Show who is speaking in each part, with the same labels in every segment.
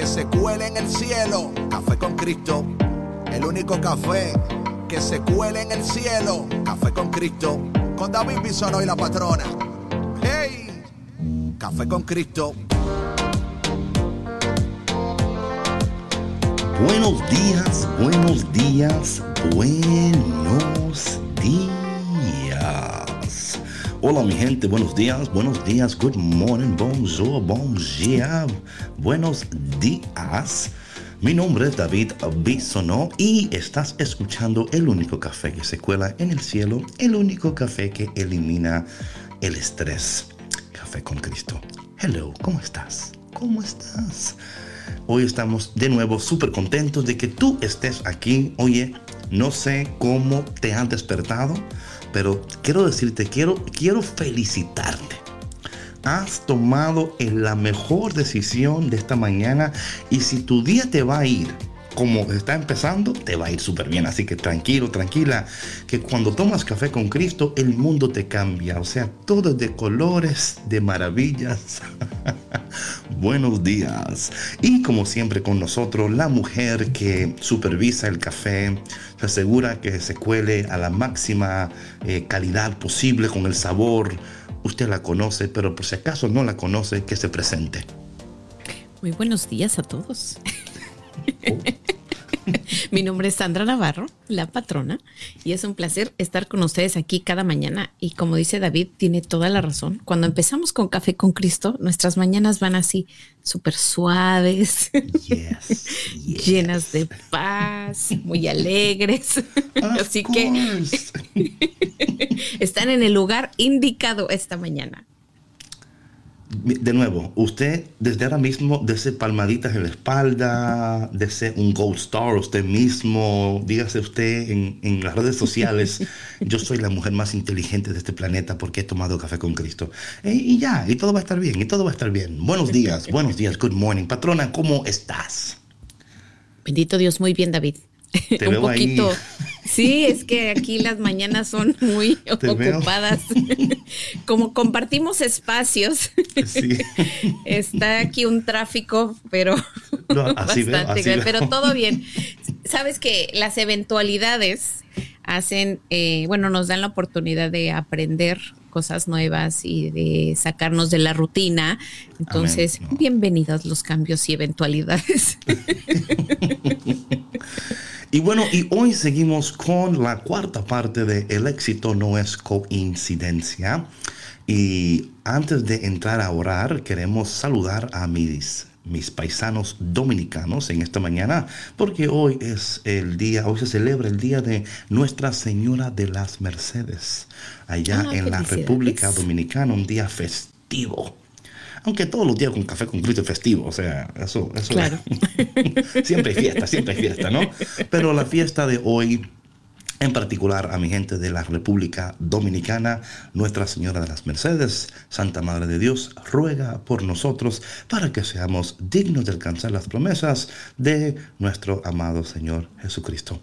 Speaker 1: que se cuele en el cielo. Café con Cristo, el único café que se cuele en el cielo. Café con Cristo, con David Bisono y la patrona. ¡Hey! Café con Cristo.
Speaker 2: Buenos días, buenos días, buenos días. Hola mi gente, buenos días, buenos días, good morning, bonjour, bon dia, buenos días. Mi nombre es David Bisonó y estás escuchando el único café que se cuela en el cielo, el único café que elimina el estrés. Café con Cristo. Hello, ¿cómo estás? ¿Cómo estás? Hoy estamos de nuevo súper contentos de que tú estés aquí. Oye, no sé cómo te han despertado, pero quiero decirte, quiero, quiero felicitarte. Has tomado la mejor decisión de esta mañana y si tu día te va a ir como está empezando, te va a ir súper bien. Así que tranquilo, tranquila, que cuando tomas café con Cristo, el mundo te cambia. O sea, todo de colores, de maravillas. Buenos días. Y como siempre con nosotros, la mujer que supervisa el café, se asegura que se cuele a la máxima eh, calidad posible con el sabor. Usted la conoce, pero por si acaso no la conoce, que se presente.
Speaker 3: Muy buenos días a todos. Mi nombre es Sandra Navarro, la patrona, y es un placer estar con ustedes aquí cada mañana. Y como dice David, tiene toda la razón. Cuando empezamos con Café con Cristo, nuestras mañanas van así súper suaves, llenas de paz, muy alegres. así que están en el lugar indicado esta mañana
Speaker 2: de nuevo, usted desde ahora mismo desee palmaditas en la espalda, desee un gold star usted mismo, dígase usted en, las redes sociales, yo soy la mujer más inteligente de este planeta porque he tomado café con Cristo. Eh, y ya, y todo va a estar bien, y todo va a estar bien. Buenos días, buenos días, good morning. Patrona, ¿cómo estás?
Speaker 3: Bendito Dios, muy bien, David.
Speaker 2: Te un poquito.
Speaker 3: Sí, es que aquí las mañanas son muy ocupadas. Como compartimos espacios, está aquí un tráfico, pero bastante pero todo bien. Sabes que las eventualidades hacen, eh, bueno, nos dan la oportunidad de aprender cosas nuevas y de sacarnos de la rutina. Entonces, bienvenidos los cambios y eventualidades.
Speaker 2: Y bueno, y hoy seguimos con la cuarta parte de El éxito no es coincidencia. Y antes de entrar a orar, queremos saludar a mis, mis paisanos dominicanos en esta mañana, porque hoy es el día, hoy se celebra el día de Nuestra Señora de las Mercedes, allá ah, en la República Dominicana, un día festivo. Aunque todos los días con café con Cristo festivo, o sea, eso, eso
Speaker 3: claro.
Speaker 2: siempre hay fiesta, siempre hay fiesta, ¿no? Pero la fiesta de hoy en particular a mi gente de la República Dominicana, Nuestra Señora de las Mercedes, Santa Madre de Dios, ruega por nosotros para que seamos dignos de alcanzar las promesas de nuestro amado Señor Jesucristo.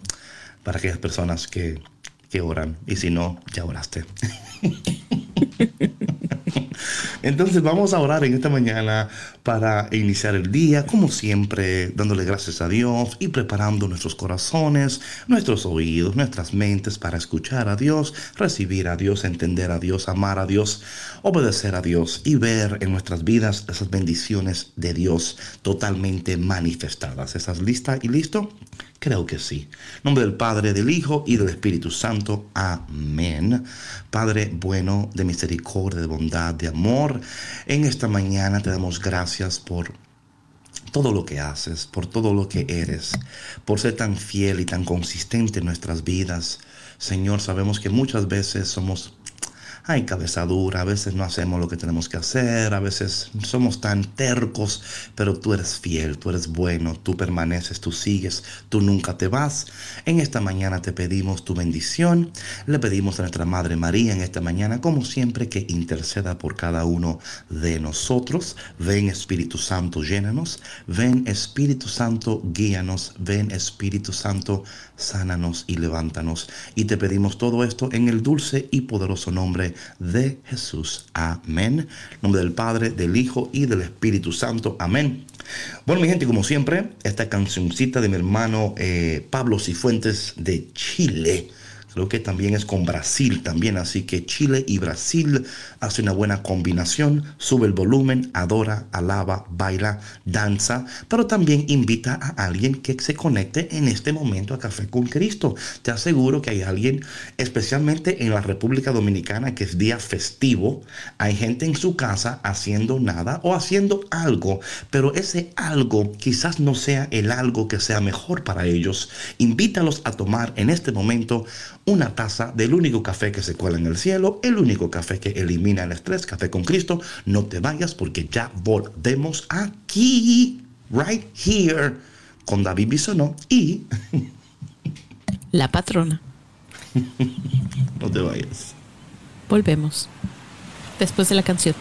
Speaker 2: Para aquellas personas que, que oran, y si no, ya oraste. Entonces vamos a orar en esta mañana para iniciar el día, como siempre, dándole gracias a Dios y preparando nuestros corazones, nuestros oídos, nuestras mentes para escuchar a Dios, recibir a Dios, entender a Dios, amar a Dios, obedecer a Dios y ver en nuestras vidas esas bendiciones de Dios totalmente manifestadas. ¿Estás lista y listo? Creo que sí. Nombre del Padre, del Hijo y del Espíritu Santo. Amén. Padre bueno, de misericordia, de bondad, de amor, en esta mañana te damos gracias por todo lo que haces, por todo lo que eres, por ser tan fiel y tan consistente en nuestras vidas. Señor, sabemos que muchas veces somos hay cabezadura, a veces no hacemos lo que tenemos que hacer, a veces somos tan tercos, pero tú eres fiel, tú eres bueno, tú permaneces, tú sigues, tú nunca te vas. En esta mañana te pedimos tu bendición, le pedimos a nuestra Madre María en esta mañana, como siempre, que interceda por cada uno de nosotros. Ven Espíritu Santo, llénanos, ven Espíritu Santo, guíanos, ven Espíritu Santo, sánanos y levántanos. Y te pedimos todo esto en el dulce y poderoso nombre de Jesús. Amén. Nombre del Padre, del Hijo y del Espíritu Santo. Amén. Bueno, mi gente, como siempre, esta cancioncita de mi hermano eh, Pablo Cifuentes de Chile Creo que también es con Brasil también, así que Chile y Brasil hace una buena combinación, sube el volumen, adora, alaba, baila, danza, pero también invita a alguien que se conecte en este momento a Café con Cristo. Te aseguro que hay alguien, especialmente en la República Dominicana, que es día festivo, hay gente en su casa haciendo nada o haciendo algo, pero ese algo quizás no sea el algo que sea mejor para ellos. Invítalos a tomar en este momento una taza del único café que se cuela en el cielo, el único café que elimina el estrés, café con Cristo. No te vayas porque ya volvemos aquí, right here, con David Bisonó y...
Speaker 3: La patrona.
Speaker 2: no te vayas.
Speaker 3: Volvemos. Después de la canción.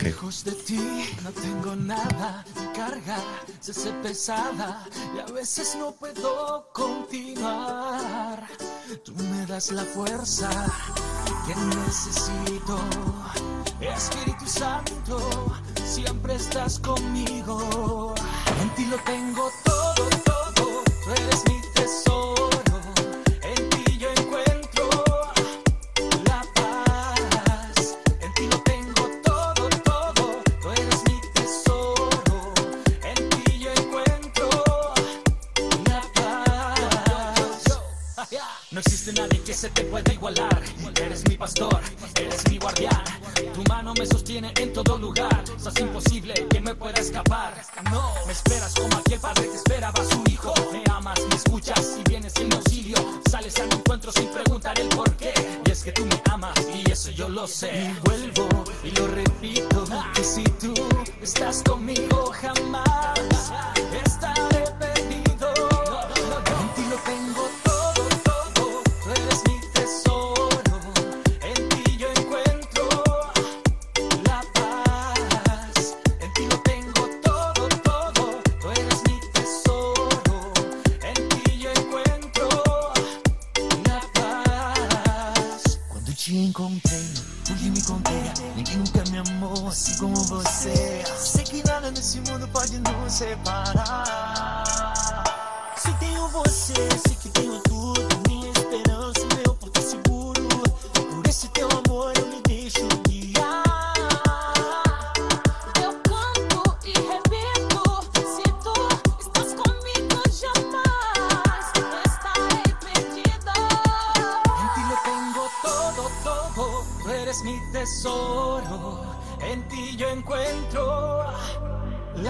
Speaker 4: Lejos de ti no tengo nada, mi carga se hace pesada y a veces no puedo continuar. Tú me das la fuerza que necesito. Espíritu Santo, siempre estás conmigo. En ti lo tengo todo,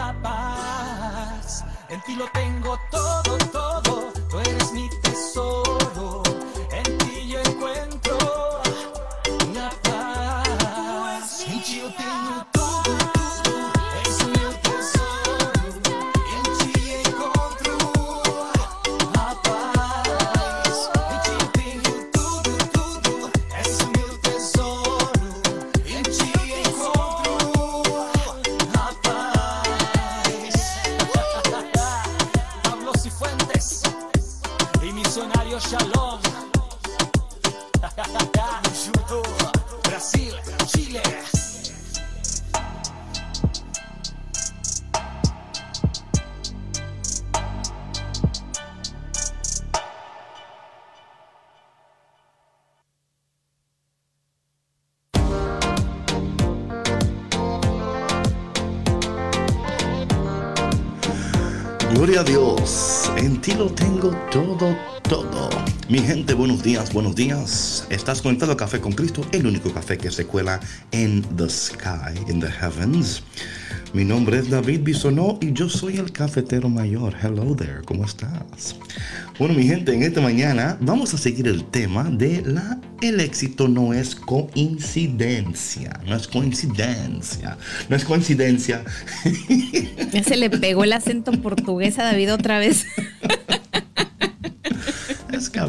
Speaker 2: Gloria a buenos días, buenos días. Estás conectado a Café con Cristo, el único café que se cuela en the sky, in the heavens. Mi nombre es David Bisonó y yo soy el cafetero mayor. Hello there, ¿cómo estás? Bueno, mi gente, en esta mañana vamos a seguir el tema de la el éxito no es coincidencia, no es coincidencia, no es coincidencia.
Speaker 3: Ya se le pegó el acento portugués a David otra vez.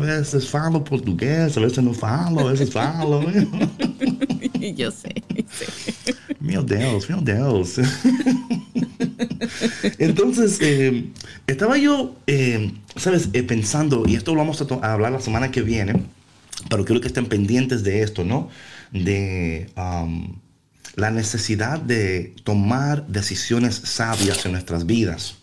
Speaker 2: A veces falo portugués, a veces no falo, a veces falo.
Speaker 3: Yo sé.
Speaker 2: Meu Dios, meu Dios. Entonces, eh, estaba yo, eh, ¿sabes? Eh, pensando, y esto lo vamos a, hablar la semana que viene, pero quiero que estén pendientes de esto, ¿no? De um, la necesidad de tomar decisiones sabias en nuestras vidas.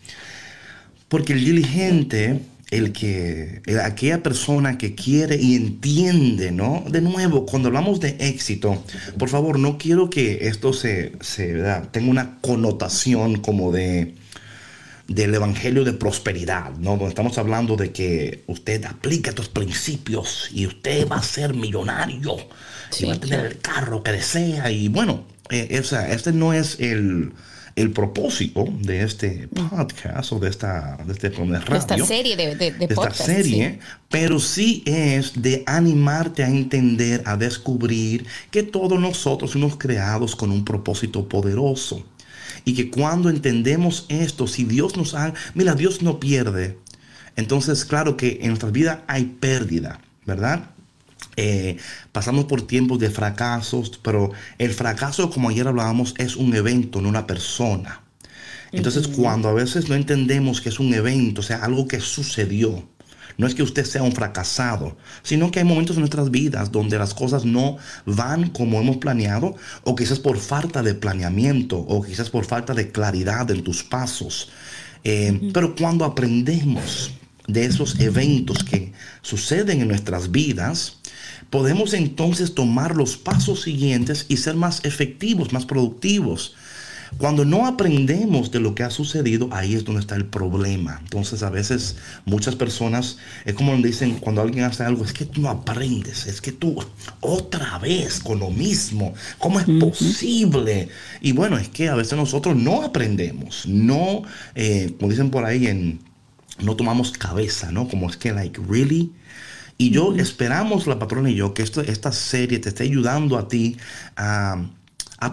Speaker 2: Porque el diligente el que aquella persona que quiere y entiende, ¿no? De nuevo, cuando hablamos de éxito, por favor, no quiero que esto se, tenga una connotación como de del evangelio de prosperidad, ¿no? Donde estamos hablando de que usted aplica estos principios y usted va a ser millonario y va a tener el carro que desea y bueno, eh, este no es el el propósito de este podcast o de esta, de este de
Speaker 3: radio, esta serie de, de,
Speaker 2: esta serie, pero sí es de animarte a entender, a descubrir que todos nosotros somos creados con un propósito poderoso. Y que cuando entendemos esto, si Dios nos ha... Mira, Dios no pierde. Entonces, claro que en nuestra vida hay pérdida, ¿verdad? Eh, pasamos por tiempos de fracasos, pero el fracaso, como ayer hablábamos, es un evento, no una persona. Entonces, cuando a veces no entendemos que es un evento, o sea, algo que sucedió, no es que usted sea un fracasado, sino que hay momentos en nuestras vidas donde las cosas no van como hemos planeado, o quizás por falta de planeamiento, o quizás por falta de claridad en tus pasos. Eh, pero cuando aprendemos de esos eventos que suceden en nuestras vidas, podemos entonces tomar los pasos siguientes y ser más efectivos, más productivos. Cuando no aprendemos de lo que ha sucedido, ahí es donde está el problema. Entonces a veces muchas personas, es como dicen cuando alguien hace algo, es que tú no aprendes, es que tú otra vez con lo mismo, ¿cómo es posible? Y bueno, es que a veces nosotros no aprendemos, no, eh, como dicen por ahí, en, no tomamos cabeza, ¿no? Como es que, like, really? Y yo esperamos, la patrona y yo, que esto, esta serie te esté ayudando a ti a,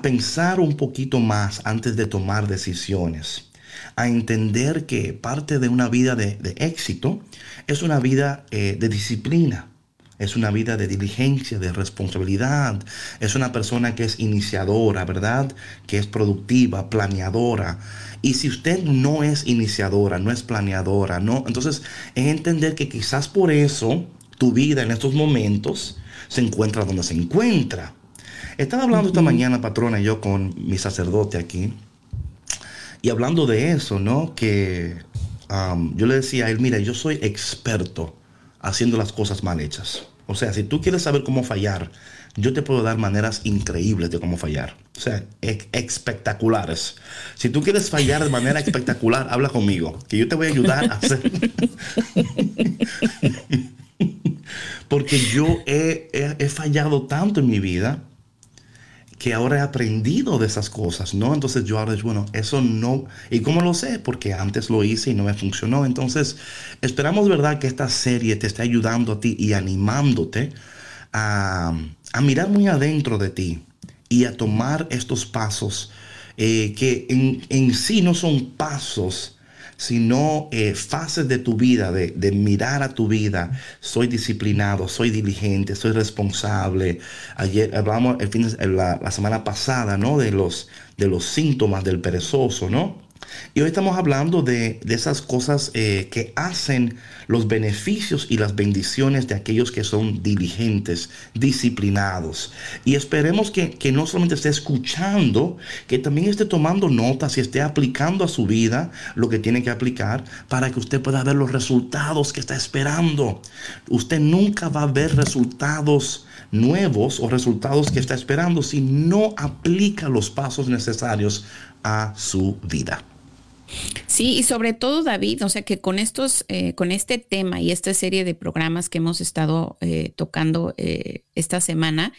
Speaker 2: pensar un poquito más antes de tomar decisiones. A entender que parte de una vida de, éxito es una vida eh, de disciplina. Es una vida de diligencia, de responsabilidad. Es una persona que es iniciadora, ¿verdad? Que es productiva, planeadora. Y si usted no es iniciadora, no es planeadora, no, entonces es entender que quizás por eso tu vida en estos momentos se encuentra donde se encuentra. Estaba hablando esta mañana, patrona, yo con mi sacerdote aquí, y hablando de eso, ¿no? Que um, yo le decía a él, mira, yo soy experto haciendo las cosas mal hechas. O sea, si tú quieres saber cómo fallar, yo te puedo dar maneras increíbles de cómo fallar. O sea, espectaculares. Si tú quieres fallar de manera espectacular, habla conmigo, que yo te voy a ayudar a hacer. Porque yo he, fallado tanto en mi vida que ahora he aprendido de esas cosas, ¿no? Entonces yo ahora es bueno, eso no, ¿y cómo lo sé? Porque antes lo hice y no me funcionó. Entonces, esperamos, ¿verdad?, que esta serie te esté ayudando a ti y animándote a, mirar muy adentro de ti y a tomar estos pasos eh, que en, en sí no son pasos sino eh, fases de tu vida, de, mirar a tu vida. Soy disciplinado, soy diligente, soy responsable. Ayer hablamos el fin la, la semana pasada, ¿no? De los, de los síntomas del perezoso, ¿no? Y hoy estamos hablando de, esas cosas eh, que hacen los beneficios y las bendiciones de aquellos que son diligentes, disciplinados. Y esperemos que, que, no solamente esté escuchando, que también esté tomando notas y esté aplicando a su vida lo que tiene que aplicar para que usted pueda ver los resultados que está esperando. Usted nunca va a ver resultados nuevos o resultados que está esperando si no aplica los pasos necesarios a su vida.
Speaker 3: Sí, y sobre todo David, o sea que con estos, eh, con este tema y esta serie de programas que hemos estado eh, tocando eh, esta semana,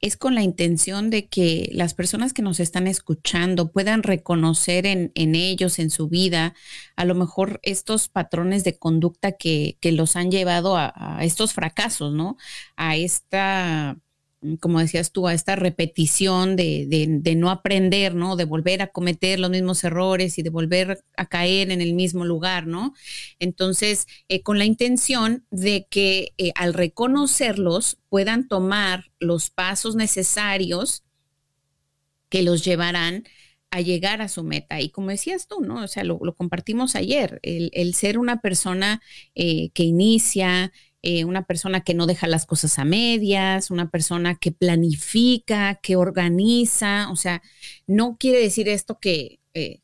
Speaker 3: es con la intención de que las personas que nos están escuchando puedan reconocer en, ellos, en su vida, a lo mejor estos patrones de conducta que, los han llevado a estos fracasos, ¿no? A esta como decías tú, a esta repetición de, no aprender, ¿no? De volver a cometer los mismos errores y de volver a caer en el mismo lugar, ¿no? Entonces, eh, con la intención de que eh, al reconocerlos puedan tomar los pasos necesarios que los llevarán a llegar a su meta. Y como decías tú, ¿no? O sea, lo, compartimos ayer, el, ser una persona eh, que inicia, eh, una persona que no deja las cosas a medias, una persona que planifica, que organiza, o sea, no quiere decir esto que, eh,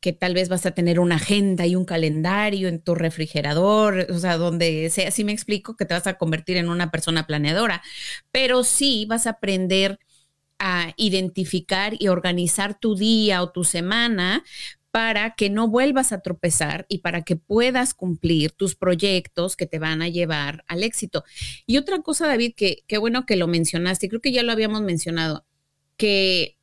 Speaker 3: que tal vez vas a tener una agenda y un calendario en tu refrigerador, o sea, donde sea, así me explico, que te vas a convertir en una persona planeadora, pero sí vas a aprender a identificar y organizar tu día o tu semana para que no vuelvas a tropezar y para que puedas cumplir tus proyectos que te van a llevar al éxito. Y otra cosa, David, que qué bueno que lo mencionaste, creo que ya lo habíamos mencionado, que,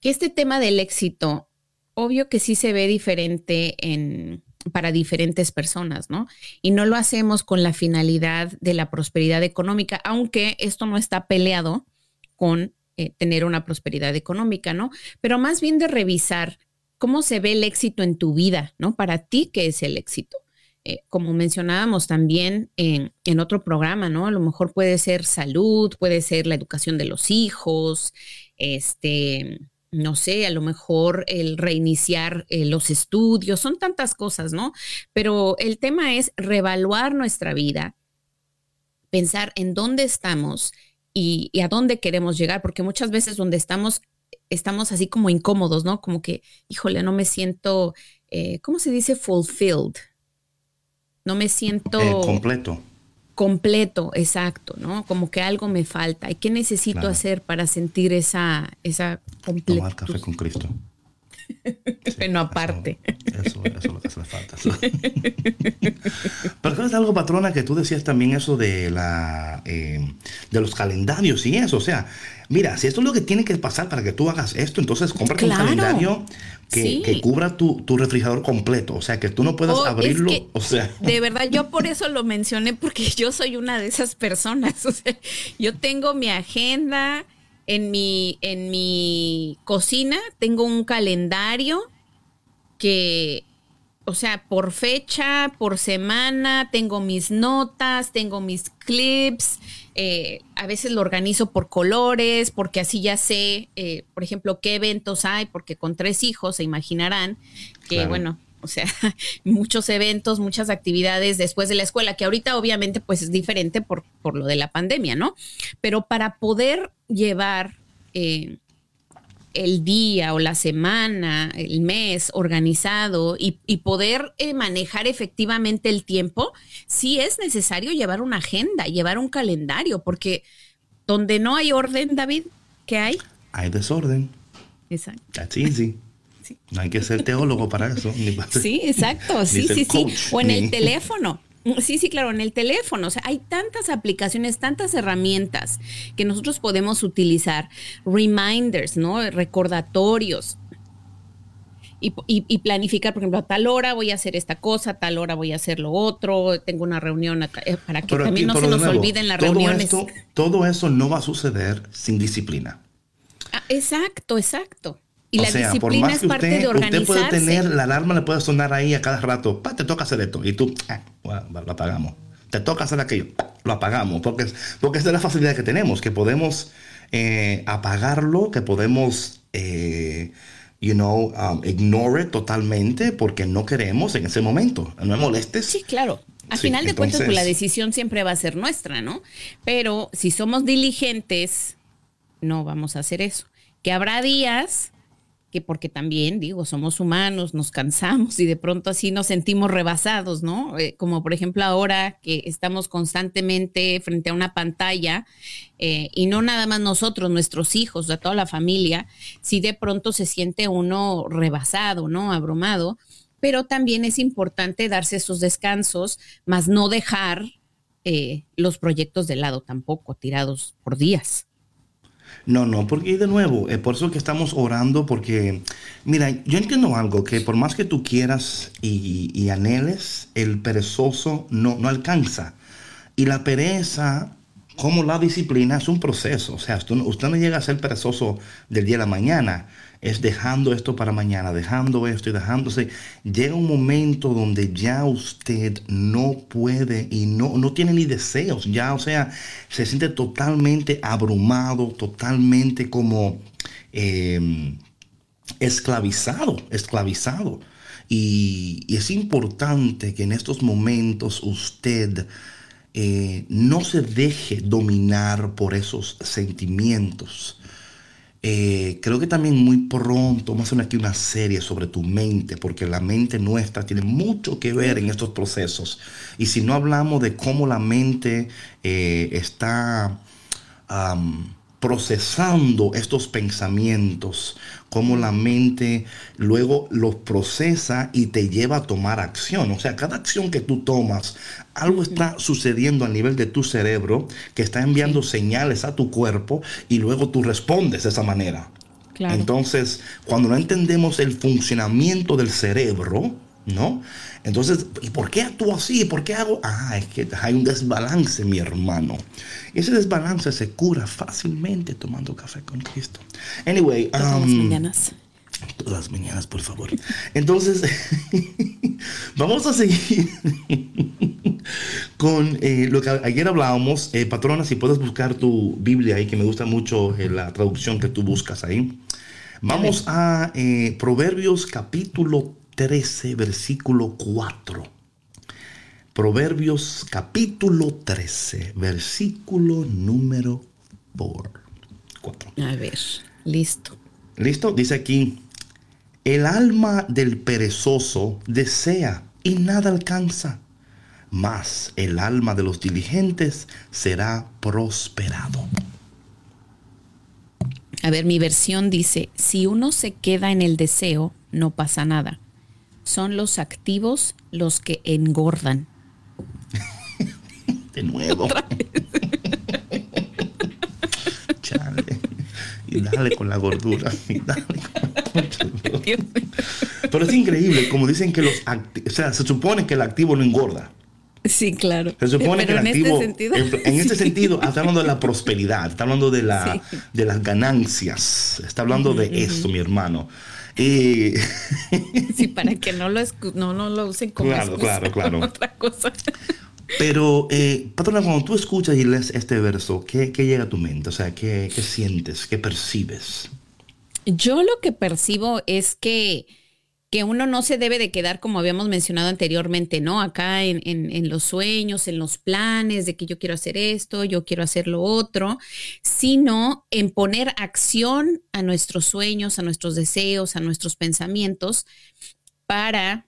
Speaker 3: que este tema del éxito, obvio que sí se ve diferente en, para diferentes personas, ¿no? Y no lo hacemos con la finalidad de la prosperidad económica, aunque esto no está peleado con eh, tener una prosperidad económica, ¿no? Pero más bien de revisar cómo se ve el éxito en tu vida, ¿no? Para ti, ¿qué es el éxito? Eh, como mencionábamos también en, otro programa, ¿no? A lo mejor puede ser salud, puede ser la educación de los hijos, este, no sé, a lo mejor el reiniciar eh, los estudios, son tantas cosas, ¿no? Pero el tema es reevaluar nuestra vida, pensar en dónde estamos y, a dónde queremos llegar, porque muchas veces donde estamos estamos así como incómodos, ¿no? Como que, híjole, no me siento, eh, ¿cómo se dice? Fulfilled. No me siento...
Speaker 2: Eh, completo.
Speaker 3: Completo, exacto, ¿no? Como que algo me falta. ¿Y qué necesito hacer para sentir esa, esa
Speaker 2: completud? Tomar café con Cristo.
Speaker 3: bueno, aparte.
Speaker 2: Eso, eso, es lo que hace falta. Pero es algo, patrona, que tú decías también eso de la eh, de los calendarios y eso. O sea, mira, si esto es lo que tiene que pasar para que tú hagas esto, entonces compra un calendario que, cubra tu, refrigerador completo. O sea, que tú no puedas oh, abrirlo. o sea.
Speaker 3: De verdad, yo por eso lo mencioné, porque yo soy una de esas personas. O sea, yo tengo mi agenda en mi, en mi cocina tengo un calendario que, o sea, por fecha, por semana, tengo mis notas, tengo mis clips, eh, a veces lo organizo por colores, porque así ya sé, eh, por ejemplo, qué eventos hay, porque con tres hijos se imaginarán que, bueno, o sea, muchos eventos, muchas actividades después de la escuela, que ahorita obviamente pues es diferente por, por lo de la pandemia, ¿no? Pero para poder llevar eh, el día o la semana, el mes organizado y, poder eh, manejar efectivamente el tiempo, sí es necesario llevar una agenda, llevar un calendario, porque donde no hay orden, David, ¿qué hay?
Speaker 2: Hay desorden.
Speaker 3: Exacto.
Speaker 2: That's easy. No hay que ser teólogo para eso.
Speaker 3: sí, exacto. Sí, sí, sí. O en el teléfono. Sí, sí, claro, en el teléfono. O sea, hay tantas aplicaciones, tantas herramientas que nosotros podemos utilizar. Reminders, ¿no? Recordatorios. Y, planificar, por ejemplo, a tal hora voy a hacer esta cosa, a tal hora voy a hacer lo otro, tengo una reunión eh, para que también no se nos olviden las reuniones.
Speaker 2: todo eso no va a suceder sin disciplina.
Speaker 3: Ah, exacto, exacto. Y la disciplina es parte de organizarse.
Speaker 2: Usted puede tener, la alarma le puede sonar ahí a cada rato, te toca hacer esto, y tú, ah, lo apagamos. Te toca hacer aquello, lo apagamos, porque, porque es de la facilidad que tenemos, que podemos eh, apagarlo, que podemos, eh, you know, um, ignore totalmente porque no queremos en ese momento. No me molestes.
Speaker 3: Sí, claro. Al final de cuentas, pues, la decisión siempre va a ser nuestra, ¿no? Pero si somos diligentes, no vamos a hacer eso. Que habrá días que porque también, digo, somos humanos, nos cansamos y de pronto así nos sentimos rebasados, ¿no? Eh, como por ejemplo ahora que estamos constantemente frente a una pantalla eh, y no nada más nosotros, nuestros hijos, de toda la familia, si de pronto se siente uno rebasado, ¿no? Abrumado, pero también es importante darse esos descansos, más no dejar eh, los proyectos de lado tampoco, tirados por días.
Speaker 2: No, no, porque de nuevo, es por eso que estamos orando, porque, mira, yo entiendo algo, que por más que tú quieras y, anheles, el perezoso no, no alcanza. Y la pereza como la disciplina es un proceso. O sea, usted, usted, no llega a ser perezoso del día a la mañana es dejando esto para mañana, dejando esto y dejándose. Llega un momento donde ya usted no puede y no, no tiene ni deseos, ya, o sea, se siente totalmente abrumado, totalmente como em, esclavizado, esclavizado. Y, es importante que en estos momentos usted eh, no se deje dominar por esos sentimientos. Eh, creo que también muy pronto vamos a hacer aquí una serie sobre tu mente, porque la mente nuestra tiene mucho que ver en estos procesos. Y si no hablamos de cómo la mente eh, está procesando estos pensamientos, cómo la mente luego los procesa y te lleva a tomar acción. O sea, cada acción que tú tomas, algo está sucediendo a nivel de tu cerebro que está enviando señales a tu cuerpo y luego tú respondes de esa manera. Entonces, cuando no entendemos el funcionamiento del cerebro, ¿no? Entonces, ¿y por qué actúo así? ¿Por qué hago? Ah, es que hay un desbalance, mi hermano. Y ese desbalance se cura fácilmente tomando café con Cristo. Anyway,
Speaker 3: todas las um, mañanas.
Speaker 2: Todas las mañanas, por favor. Entonces, vamos a seguir con eh, lo que ayer hablábamos. Eh, patrona, si puedes buscar tu Biblia ahí, que me gusta mucho eh, la traducción que tú buscas ahí. Vamos a Proverbios capítulo 13, versículo 4. Proverbios capítulo 13, versículo número 4.
Speaker 3: A ver, listo.
Speaker 2: ¿Listo? Dice aquí, el alma del perezoso desea y nada alcanza, mas el alma de los diligentes será prosperado.
Speaker 3: A ver, mi versión dice, si uno se queda en el deseo, no pasa nada son los activos los que engordan.
Speaker 2: De nuevo. Chale. Y dale con la gordura. Y dale Pero es increíble, como dicen que los o sea, se supone que el activo no engorda.
Speaker 3: Sí, claro.
Speaker 2: Se supone que el este activo, en, este sentido, está hablando de la prosperidad, está hablando de, la, de las ganancias, está hablando de eso, mi hermano. Y...
Speaker 3: sí, para que no lo, no, no lo usen como
Speaker 2: claro, claro, claro.
Speaker 3: otra cosa.
Speaker 2: Pero, eh, patrona, cuando tú escuchas y lees este verso, ¿qué, llega a tu mente? O sea, ¿qué, ¿qué sientes? ¿Qué percibes?
Speaker 3: Yo lo que percibo es que que uno no se debe de quedar, como habíamos mencionado anteriormente, ¿no? Acá en, en, los sueños, en los planes de que yo quiero hacer esto, yo quiero hacer lo otro, sino en poner acción a nuestros sueños, a nuestros deseos, a nuestros pensamientos para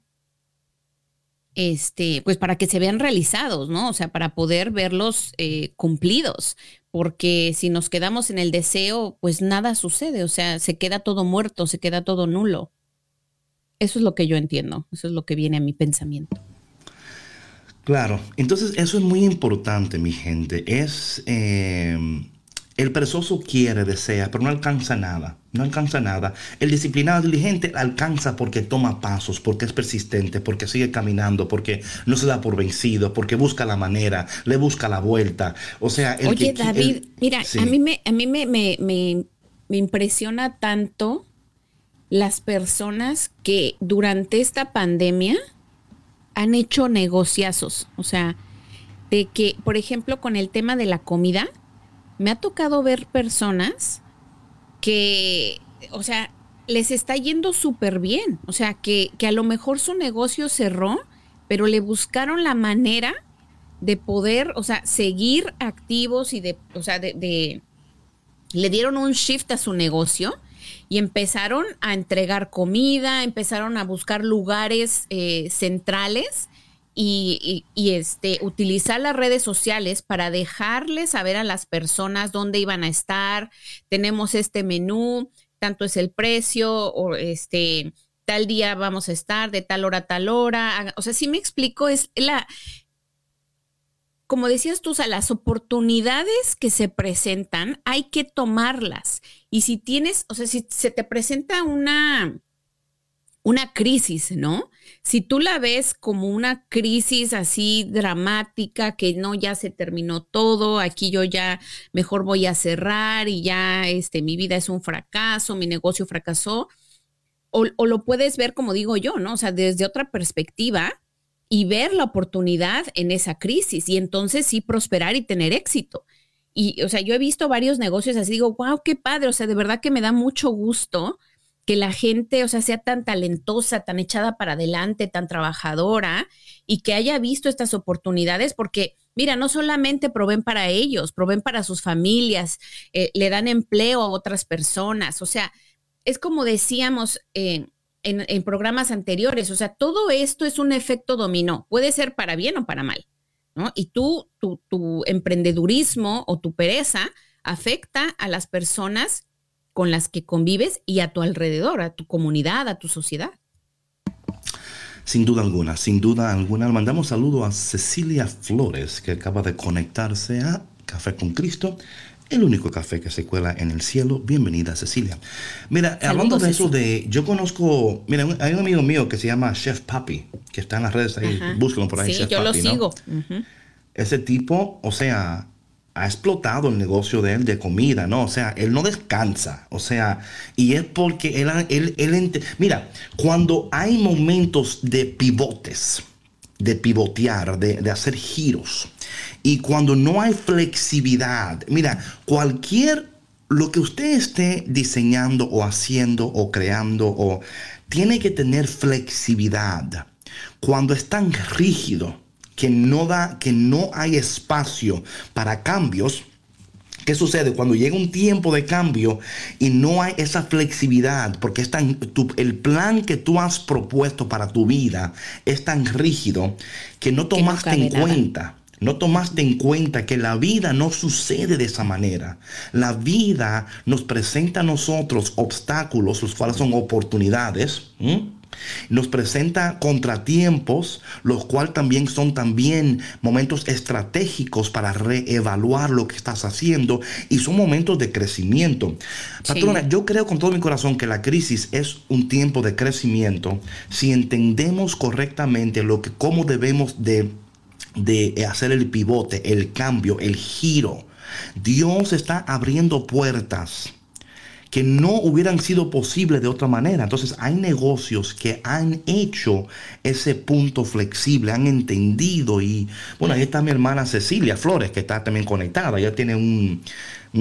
Speaker 3: este, pues para que se vean realizados, ¿no? O sea, para poder verlos eh, cumplidos, porque si nos quedamos en el deseo, pues nada sucede, o sea, se queda todo muerto, se queda todo nulo. Eso es lo que yo entiendo, eso es lo que viene a mi pensamiento.
Speaker 2: Claro, entonces eso es muy importante, mi gente. Es eh, el perezoso quiere, desea, pero no alcanza nada. No alcanza nada. El disciplinado diligente alcanza porque toma pasos, porque es persistente, porque sigue caminando, porque no se da por vencido, porque busca la manera, le busca la vuelta. O sea,
Speaker 3: el Oye, David, mira, a mí me, a mí me, me, me impresiona tanto las personas que durante esta pandemia han hecho negociazos. O sea, de que, por ejemplo, con el tema de la comida, me ha tocado ver personas que, o sea, les está yendo súper bien. O sea, que, que, a lo mejor su negocio cerró, pero le buscaron la manera de poder, o sea, seguir activos y de, o sea, de le dieron un shift a su negocio y empezaron a entregar comida, empezaron a buscar lugares eh, centrales y, este, utilizar las redes sociales para dejarles saber a las personas dónde iban a estar. Tenemos este menú, tanto es el precio, o este, tal día vamos a estar, de tal hora a tal hora. O sea, si me explico, es la, como decías tú, o las oportunidades que se presentan hay que tomarlas. Y si tienes, o sea, si se te presenta una, una crisis, ¿no? Si tú la ves como una crisis así dramática, que no, ya se terminó todo, aquí yo ya mejor voy a cerrar y ya este, mi vida es un fracaso, mi negocio fracasó, o, o lo puedes ver como digo yo, ¿no? O sea, desde otra perspectiva y ver la oportunidad en esa crisis y entonces sí prosperar y tener éxito. Y, o sea, yo he visto varios negocios así, digo, wow, qué padre, o sea, de verdad que me da mucho gusto que la gente, o sea, sea tan talentosa, tan echada para adelante, tan trabajadora y que haya visto estas oportunidades porque, mira, no solamente proveen para ellos, proveen para sus familias, eh, le dan empleo a otras personas, o sea, es como decíamos en, en, programas anteriores, o sea, todo esto es un efecto dominó, puede ser para bien o para mal, Y tú, tu, tu emprendedurismo o tu pereza afecta a las personas con las que convives y a tu alrededor, a tu comunidad, a tu sociedad.
Speaker 2: Sin duda alguna, sin duda alguna. Mandamos saludo a Cecilia Flores, que acaba de conectarse a Café con Cristo, el único café que se cuela en el cielo. Bienvenida, Cecilia. Mira, hablando de eso de, yo conozco, mira, hay un amigo mío que se llama Chef Papi, que está en las redes ahí, búsquenlo por ahí.
Speaker 3: Sí, yo lo sigo.
Speaker 2: Ese tipo, o sea, ha explotado el negocio de él de comida, ¿no? O sea, él no descansa, o sea, y es porque él, él, él mira, cuando hay momentos de pivotes, de pivotear, de, de hacer giros, y cuando no hay flexibilidad, mira, cualquier, lo que usted esté diseñando o haciendo o creando, o tiene que tener flexibilidad. Cuando es tan rígido, que no da, que no hay espacio para cambios, ¿Qué sucede cuando llega un tiempo de cambio y no hay esa flexibilidad? Porque es tan, el plan que tú has propuesto para tu vida es tan rígido que no tomaste en cuenta. No tomaste en cuenta que la vida no sucede de esa manera. La vida nos presenta a nosotros obstáculos, los cuales son oportunidades. Nos presenta contratiempos, los cuales también son también momentos estratégicos para reevaluar lo que estás haciendo y son momentos de crecimiento. Patrona, yo creo con todo mi corazón que la crisis es un tiempo de crecimiento si entendemos correctamente lo que cómo debemos de de hacer el pivote, el cambio, el giro. Dios está abriendo puertas que no hubieran sido posibles de otra manera. Entonces hay negocios que han hecho ese punto flexible, han entendido y bueno, ahí está mi hermana Cecilia Flores que está también conectada, ella tiene un,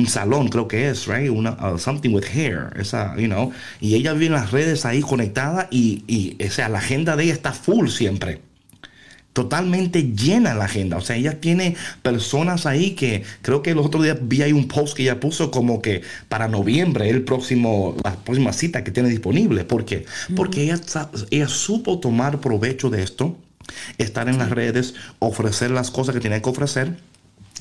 Speaker 2: salón, creo que es, right? Una, uh, something with hair, esa, you know, y ella vive en las redes ahí conectada y, y la agenda de ella está full siempre totalmente llena la agenda. O sea, ella tiene personas ahí que creo que los otros días vi ahí un post que ella puso como que para noviembre, el próximo, la próxima cita que tiene disponible. ¿Por qué? Porque ella, ella supo tomar provecho de esto, estar en las redes, ofrecer las cosas que tiene que ofrecer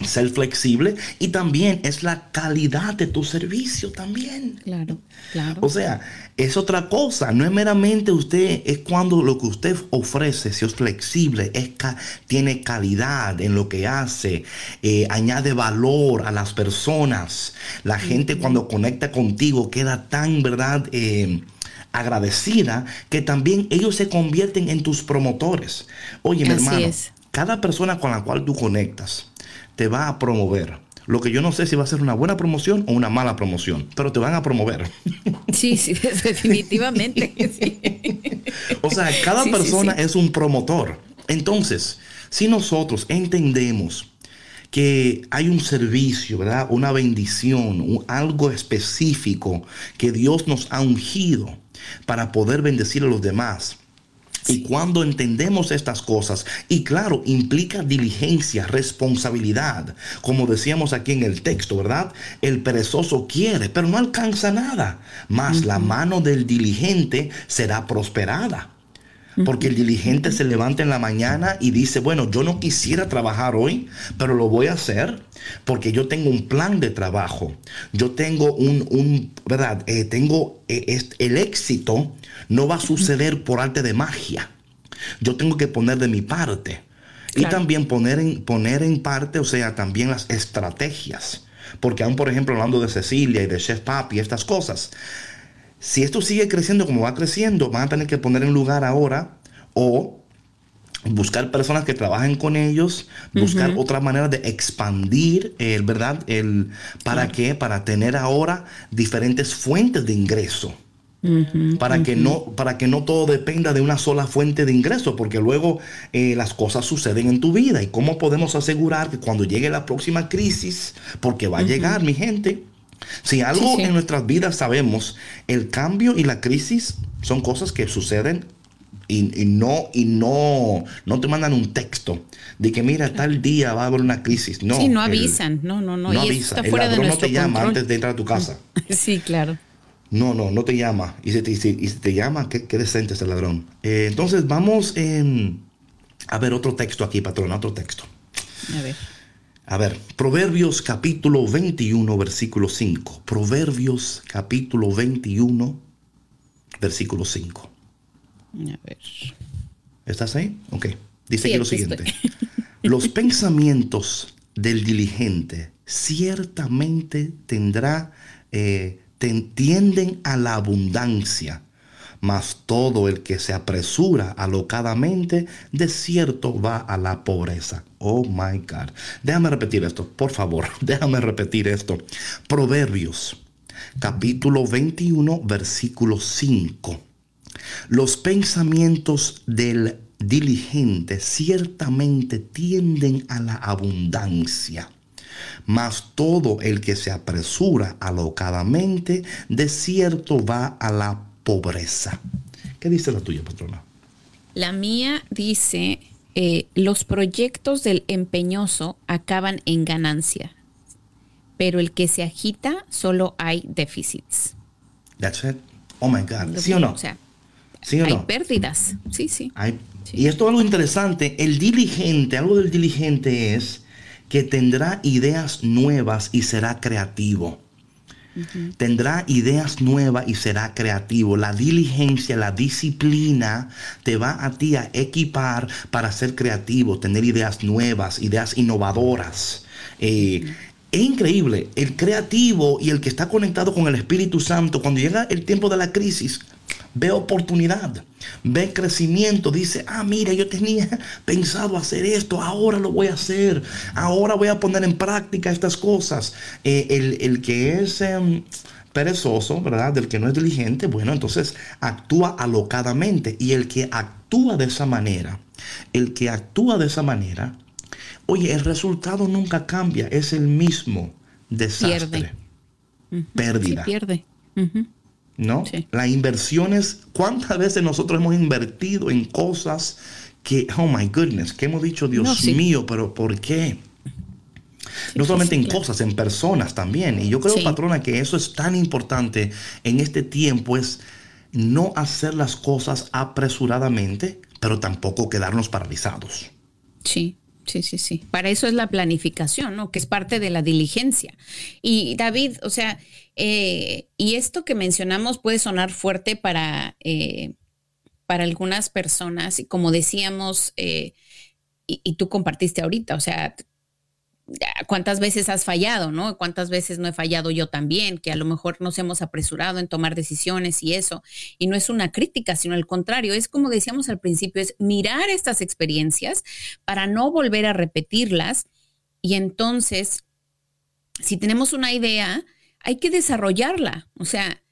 Speaker 2: ser flexible y también es la calidad de tu servicio también.
Speaker 3: Claro, claro.
Speaker 2: O sea, es otra cosa, no es meramente usted, es cuando lo que usted ofrece, si es flexible, es tiene calidad en lo que hace, eh, añade valor a las personas. La gente cuando conecta contigo queda tan, ¿verdad? Eh, agradecida que también ellos se convierten en tus promotores. Oye, mi hermano, cada persona con la cual tú conectas, te va a promover. Lo que yo no sé si va a ser una buena promoción o una mala promoción, pero te van a promover.
Speaker 3: Sí, sí, definitivamente.
Speaker 2: O sea, cada persona es un promotor. Entonces, si nosotros entendemos que hay un servicio, ¿verdad? Una bendición, algo específico que Dios nos ha ungido para poder bendecir a los demás, y cuando entendemos estas cosas, y claro, implica diligencia, responsabilidad, como decíamos aquí en el texto, ¿verdad? El perezoso quiere, pero no alcanza nada, más la mano del diligente será prosperada. Porque el diligente se levanta en la mañana y dice, bueno, yo no quisiera trabajar hoy, pero lo voy a hacer porque yo tengo un plan de trabajo. Yo tengo un, ¿verdad? Eh, tengo eh, el éxito no va a suceder por arte de magia. Yo tengo que poner de mi parte. Y también poner en, poner en parte, o sea, también las estrategias. Porque aún, por ejemplo, hablando de Cecilia y de Chef Papi y estas cosas, si esto sigue creciendo como va creciendo, van a tener que poner en lugar ahora o buscar personas que trabajen con ellos, buscar otra manera de expandir, el ¿verdad? El, ¿Para qué? Para tener ahora diferentes fuentes de ingreso. Para, que no, para que no todo dependa de una sola fuente de ingreso, porque luego eh, las cosas suceden en tu vida. ¿Y cómo podemos asegurar que cuando llegue la próxima crisis, porque va a llegar, mi gente, si algo en nuestras vidas sabemos, el cambio y la crisis son cosas que suceden y, no, y no, no te mandan un texto de que mira, tal día va a haber una crisis. No,
Speaker 3: sí, no avisan, no, no, no.
Speaker 2: No avisa. el ladrón no te llama antes de entrar a tu casa.
Speaker 3: sí, claro.
Speaker 2: No, no, no te llama. Y si te, y te llama, qué, decente es el ladrón. Eh, entonces vamos a ver otro texto aquí, patrón, otro texto.
Speaker 3: A ver.
Speaker 2: A ver, Proverbios capítulo 21, versículo 5. Proverbios capítulo 21, versículo 5.
Speaker 3: A ver.
Speaker 2: ¿Estás ahí? Ok. Dice aquí lo siguiente. Los pensamientos del diligente ciertamente tendrá, eh, tienden a la abundancia, mas todo el que se apresura alocadamente, de cierto va a la pobreza. Oh my God. Déjame repetir esto, por favor, déjame repetir esto. Proverbios, capítulo 21, versículo 5 los pensamientos del diligente ciertamente tienden a la abundancia, mas todo el que se apresura alocadamente, de cierto va a la pobreza. ¿Qué dice la tuya, patrona?
Speaker 3: La mía dice, eh, los proyectos del empeñoso acaban en ganancia, pero el que se agita solo hay déficits.
Speaker 2: That's it. Oh my God. ¿Sí o no?
Speaker 3: O sea, hay pérdidas, sí, sí.
Speaker 2: Y esto es algo interesante. El diligente, algo del diligente es que tendrá ideas nuevas y será creativo. Tendrá ideas nuevas y será creativo. La diligencia, la disciplina te va a ti a equipar para ser creativo, tener ideas nuevas, ideas innovadoras. Eh, es increíble, el creativo y el que está conectado con el Espíritu Santo, cuando llega el tiempo de la crisis, ve oportunidad, ve crecimiento, dice, ah, mira, yo tenía pensado hacer esto, ahora lo voy a hacer, ahora voy a poner en práctica estas cosas. Eh, el, que es... Em, perezoso, ¿verdad? Del que no es diligente, bueno, entonces actúa alocadamente. Y el que actúa de esa manera, el que actúa de esa manera, oye, el resultado nunca cambia, es el mismo desastre.
Speaker 3: Pierde.
Speaker 2: Pérdida.
Speaker 3: pierde.
Speaker 2: ¿No? La inversión es, ¿cuántas veces nosotros hemos invertido en cosas que, oh my goodness, que hemos dicho, Dios mío, pero ¿por qué? no solamente en cosas, en personas también. Y yo creo, patrona, que eso es tan importante en este tiempo, es no hacer las cosas apresuradamente, pero tampoco quedarnos paralizados.
Speaker 3: Sí, Sí, sí, sí. Para eso es la planificación, ¿no? Que es parte de la diligencia. Y David, o sea, eh, y esto que mencionamos puede sonar fuerte para, eh, para algunas personas, y como decíamos, eh, y, y, tú compartiste ahorita, o sea, cuántas veces has fallado, ¿no? Cuántas veces no he fallado yo también, que a lo mejor nos hemos apresurado en tomar decisiones y eso. Y no es una crítica, sino al contrario, es como decíamos al principio, es mirar estas experiencias para no volver a repetirlas. Y entonces, si tenemos una idea, hay que desarrollarla. O sea,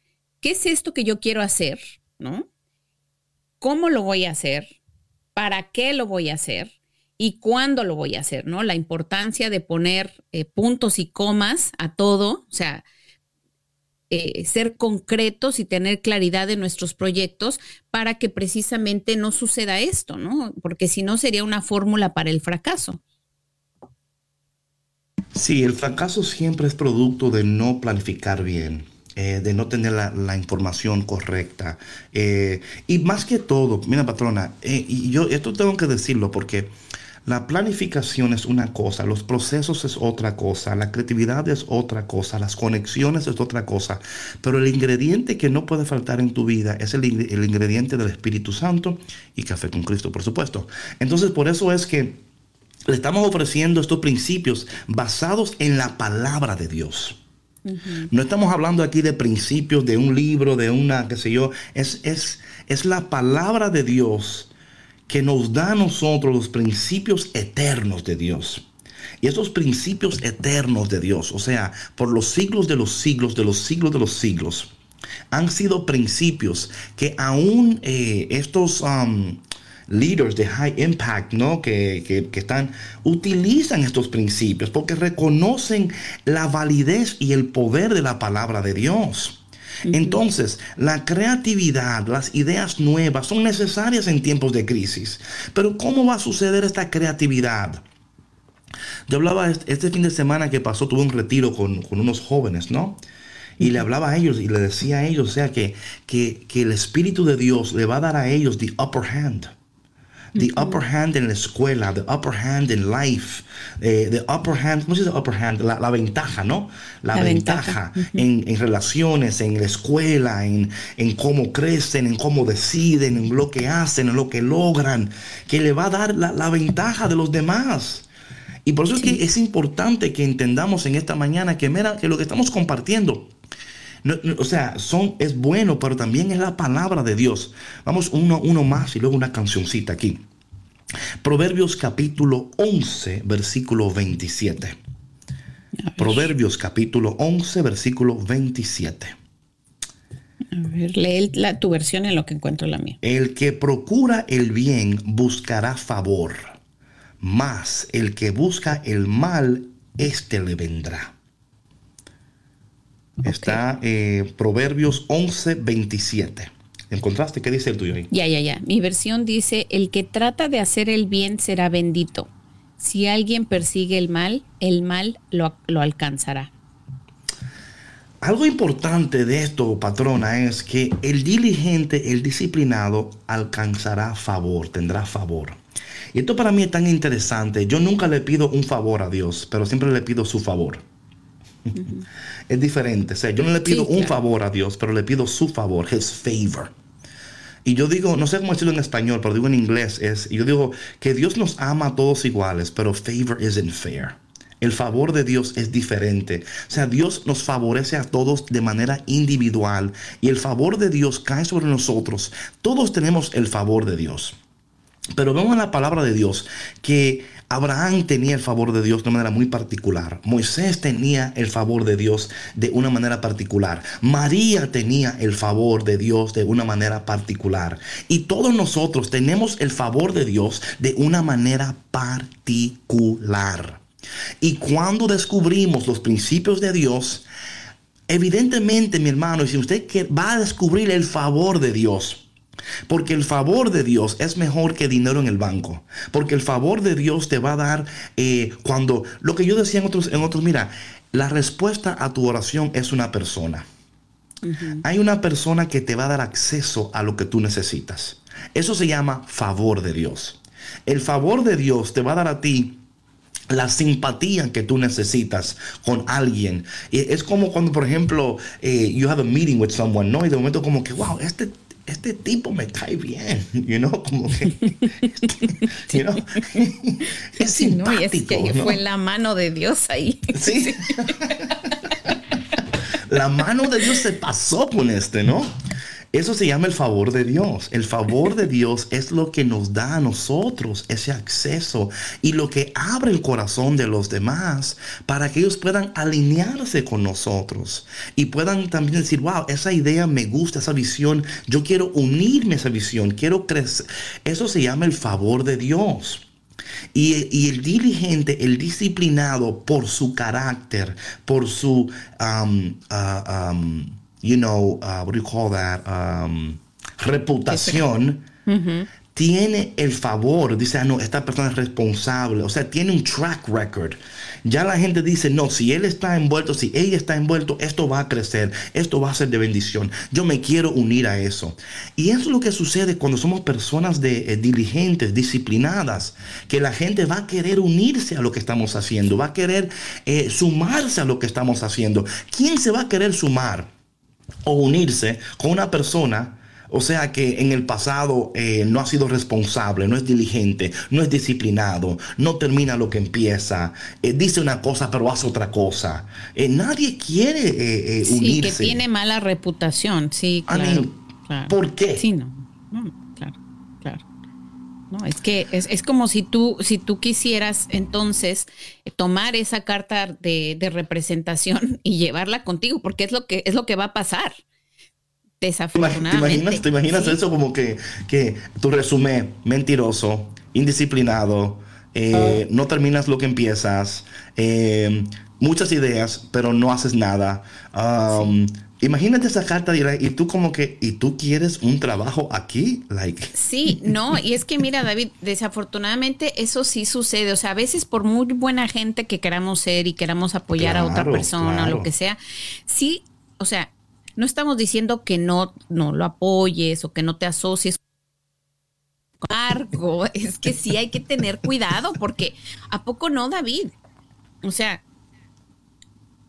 Speaker 3: ¿qué es esto que yo quiero hacer? ¿No? ¿Cómo lo voy a hacer? ¿Para qué lo voy a hacer? Y cuándo lo voy a hacer, ¿no? La importancia de poner eh, puntos y comas a todo, o sea, eh, ser concretos y tener claridad de nuestros proyectos para que precisamente no suceda esto, ¿no? Porque si no sería una fórmula para el fracaso.
Speaker 2: Sí, el fracaso siempre es producto de no planificar bien. Eh, de no tener la, información correcta. y más que todo, mira patrona, y yo esto tengo que decirlo porque la planificación es una cosa, los procesos es otra cosa, la creatividad es otra cosa, las conexiones es otra cosa, pero el ingrediente que no puede faltar en tu vida es el, ingrediente del Espíritu Santo y café con Cristo, por supuesto. Entonces, por eso es que le estamos ofreciendo estos principios basados en la palabra de Dios. No estamos hablando aquí de principios de un libro, de una, qué sé yo, es, es, es la palabra de Dios que nos da a nosotros los principios eternos de Dios. Y esos principios eternos de Dios, o sea, por los siglos de los siglos, de los siglos de los siglos, han sido principios que aún eh, estos um, leaders de high impact, ¿no? Que, que, están, utilizan estos principios porque reconocen la validez y el poder de la palabra de Dios. Entonces, la creatividad, las ideas nuevas son necesarias en tiempos de crisis. Pero ¿cómo va a suceder esta creatividad? Yo hablaba este fin de semana que pasó, tuve un retiro con, unos jóvenes, ¿no? Y le hablaba a ellos y le decía a ellos, o sea, que, que, que el Espíritu de Dios le va a dar a ellos the upper hand the upper hand en la escuela, the upper hand in life, eh, the upper hand, ¿cómo se dice upper hand? La, ventaja, ¿no? La, ventaja, en, relaciones, en la escuela, en, en cómo crecen, en cómo deciden, en lo que hacen, en lo que logran, que le va a dar la, ventaja de los demás. Y por eso es que es importante que entendamos en esta mañana que, mira, que lo que estamos compartiendo, o sea, son, es bueno, pero también es la palabra de Dios. Vamos uno, uno más y luego una cancioncita aquí. Proverbios capítulo 11, versículo 27. Proverbios capítulo 11, versículo 27.
Speaker 3: A ver, lee la, tu versión en lo que encuentro la mía.
Speaker 2: El que procura el bien buscará favor, mas el que busca el mal, éste le vendrá. Está eh, Proverbios 11, 27. ¿Encontraste? ¿Qué dice el tuyo ahí?
Speaker 3: Ya, ya, ya. Mi versión dice, el que trata de hacer el bien será bendito. Si alguien persigue el mal, el mal lo, lo alcanzará.
Speaker 2: Algo importante de esto, patrona, es que el diligente, el disciplinado, alcanzará favor, tendrá favor. Y esto para mí es tan interesante. Yo nunca le pido un favor a Dios, pero siempre le pido su favor es diferente. O sea, yo no le pido un favor a Dios, pero le pido su favor, his favor. Y yo digo, no sé cómo decirlo en español, pero digo en inglés, es, yo digo que Dios nos ama a todos iguales, pero favor isn't fair. El favor de Dios es diferente. O sea, Dios nos favorece a todos de manera individual y el favor de Dios cae sobre nosotros. Todos tenemos el favor de Dios. Pero vemos en la palabra de Dios que Abraham tenía el favor de Dios de una manera muy particular. Moisés tenía el favor de Dios de una manera particular. María tenía el favor de Dios de una manera particular. Y todos nosotros tenemos el favor de Dios de una manera particular. Y cuando descubrimos los principios de Dios, evidentemente, mi hermano, si usted va a descubrir el favor de Dios, porque el favor de Dios es mejor que dinero en el banco. Porque el favor de Dios te va a dar eh, cuando, lo que yo decía en otros, en otros, mira, la respuesta a tu oración es una persona. Hay una persona que te va a dar acceso a lo que tú necesitas. Eso se llama favor de Dios. El favor de Dios te va a dar a ti la simpatía que tú necesitas con alguien. Es como cuando, por ejemplo, eh, you have a meeting with someone, ¿no? Y de momento como que, wow, este este tipo me cae bien, you know, como que,
Speaker 3: you know, es simpático. No, es que fue la mano de Dios ahí. Sí.
Speaker 2: la mano de Dios se pasó con este, ¿no? Eso se llama el favor de Dios. El favor de Dios es lo que nos da a nosotros ese acceso y lo que abre el corazón de los demás para que ellos puedan alinearse con nosotros y puedan también decir, wow, esa idea me gusta, esa visión, yo quiero unirme a esa visión, quiero crecer. Eso se llama el favor de Dios. Y, el diligente, el disciplinado por su carácter, por su... Um, uh, you know, uh, what do you call that? Um, reputación, tiene el favor, dice, ah, no, esta persona es responsable, o sea, tiene un track record. Ya la gente dice, no, si él está envuelto, si ella está envuelto, esto va a crecer, esto va a ser de bendición. Yo me quiero unir a eso. Y eso es lo que sucede cuando somos personas de, eh, diligentes, disciplinadas, que la gente va a querer unirse a lo que estamos haciendo, va a querer eh, sumarse a lo que estamos haciendo. ¿Quién se va a querer sumar? O unirse con una persona O sea que en el pasado eh, no ha sido responsable, no es diligente, no es disciplinado, no termina lo que empieza, eh, dice una cosa pero hace otra cosa. Eh, nadie quiere unirse. Sí,
Speaker 3: que tiene mala reputación, sí,
Speaker 2: claro, ¿Por qué?
Speaker 3: Sí, no. No, es que es, como si tú, si tú quisieras entonces tomar esa carta de, de representación y llevarla contigo, porque es lo que es lo que va a pasar. Desafortunadamente.
Speaker 2: ¿Te imaginas, eso como que, que tu resumen mentiroso, indisciplinado, eh, no terminas lo que empiezas, eh, muchas ideas, pero no haces nada. Um, imagínate esa carta y tú como que, ¿y tú quieres un trabajo aquí? Like.
Speaker 3: Sí, no, y es que mira, David, desafortunadamente eso sí sucede. O sea, a veces por muy buena gente que queramos ser y queramos apoyar a otra persona o lo que sea, sí, o sea, no estamos diciendo que no, no lo apoyes o que no te asocies cargo, es que sí hay que tener cuidado porque ¿a poco no, David? O sea,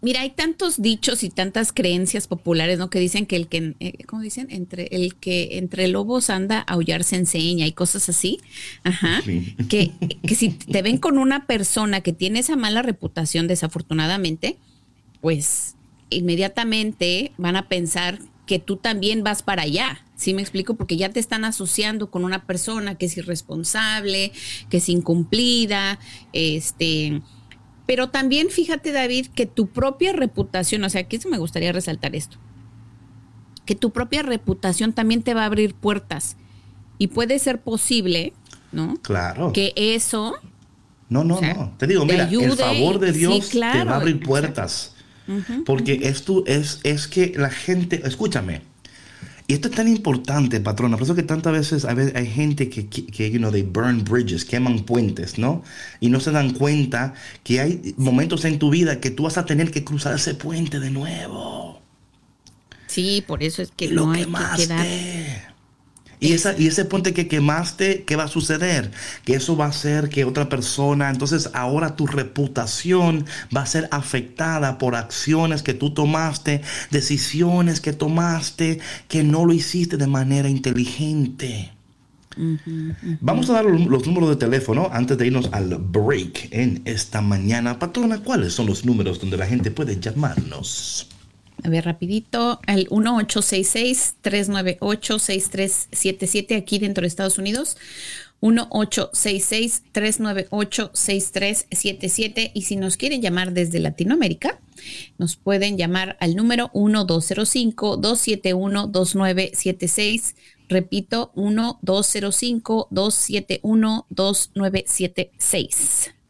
Speaker 3: mira, hay tantos dichos y tantas creencias populares, ¿no? Que dicen que el que, eh, ¿cómo dicen? Entre el que entre lobos anda, aullar se enseña y cosas así. Ajá. Que, que si te ven con una persona que tiene esa mala reputación, desafortunadamente, pues inmediatamente van a pensar que tú también vas para allá. ¿Sí me explico? Porque ya te están asociando con una persona que es irresponsable, que es incumplida, este... Pero también fíjate, David, que tu propia reputación, o sea, eso me gustaría resaltar esto, que tu propia reputación también te va a abrir puertas. Y puede ser posible, ¿no?
Speaker 2: Claro.
Speaker 3: Que eso...
Speaker 2: No, no, no. Te digo, mira, el favor de Dios te va a abrir puertas. Porque esto es, es que la gente, escúchame, y esto es tan importante, patrona, por eso que tantas veces hay, hay gente que, que, you know, they burn bridges, queman puentes, ¿no? Y no se dan cuenta que hay momentos en tu vida que tú vas a tener que cruzar ese puente de nuevo.
Speaker 3: Sí, por eso es que no hay que quedar
Speaker 2: y, esa, y ese puente que quemaste, ¿qué va a suceder? Que eso va a hacer que otra persona, entonces ahora tu reputación va a ser afectada por acciones que tú tomaste, decisiones que tomaste, que no lo hiciste de manera inteligente. Vamos a dar los números de teléfono antes de irnos al break en esta mañana. Patrona, ¿cuáles son los números donde la gente puede llamarnos?
Speaker 3: A ver, rapidito, al 1866-398-6377 aquí dentro de Estados Unidos. 1866-398-6377 y si nos quieren llamar desde Latinoamérica, nos pueden llamar al número 1205-271-2976. Repito, 1205-271-2976.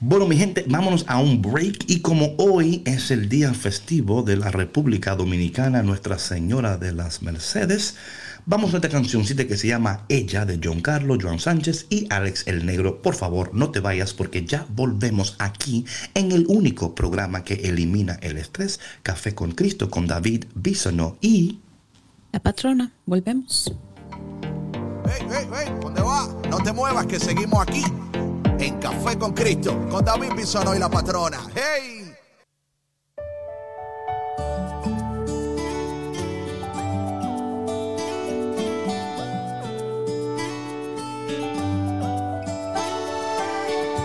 Speaker 2: Bueno, mi gente, vámonos a un break y como hoy es el día festivo de la República Dominicana, Nuestra Señora de las Mercedes, vamos a esta cancioncita que se llama Ella de John Carlos, Joan Sánchez y Alex el Negro. Por favor, no te vayas porque ya volvemos aquí en el único programa que elimina el estrés, Café con Cristo con David Bisono y...
Speaker 3: La patrona, volvemos.
Speaker 1: Hey, hey, hey, ¿dónde va? No te muevas que seguimos aquí en Café con Cristo, con David Bisono y la patrona. ¡Hey!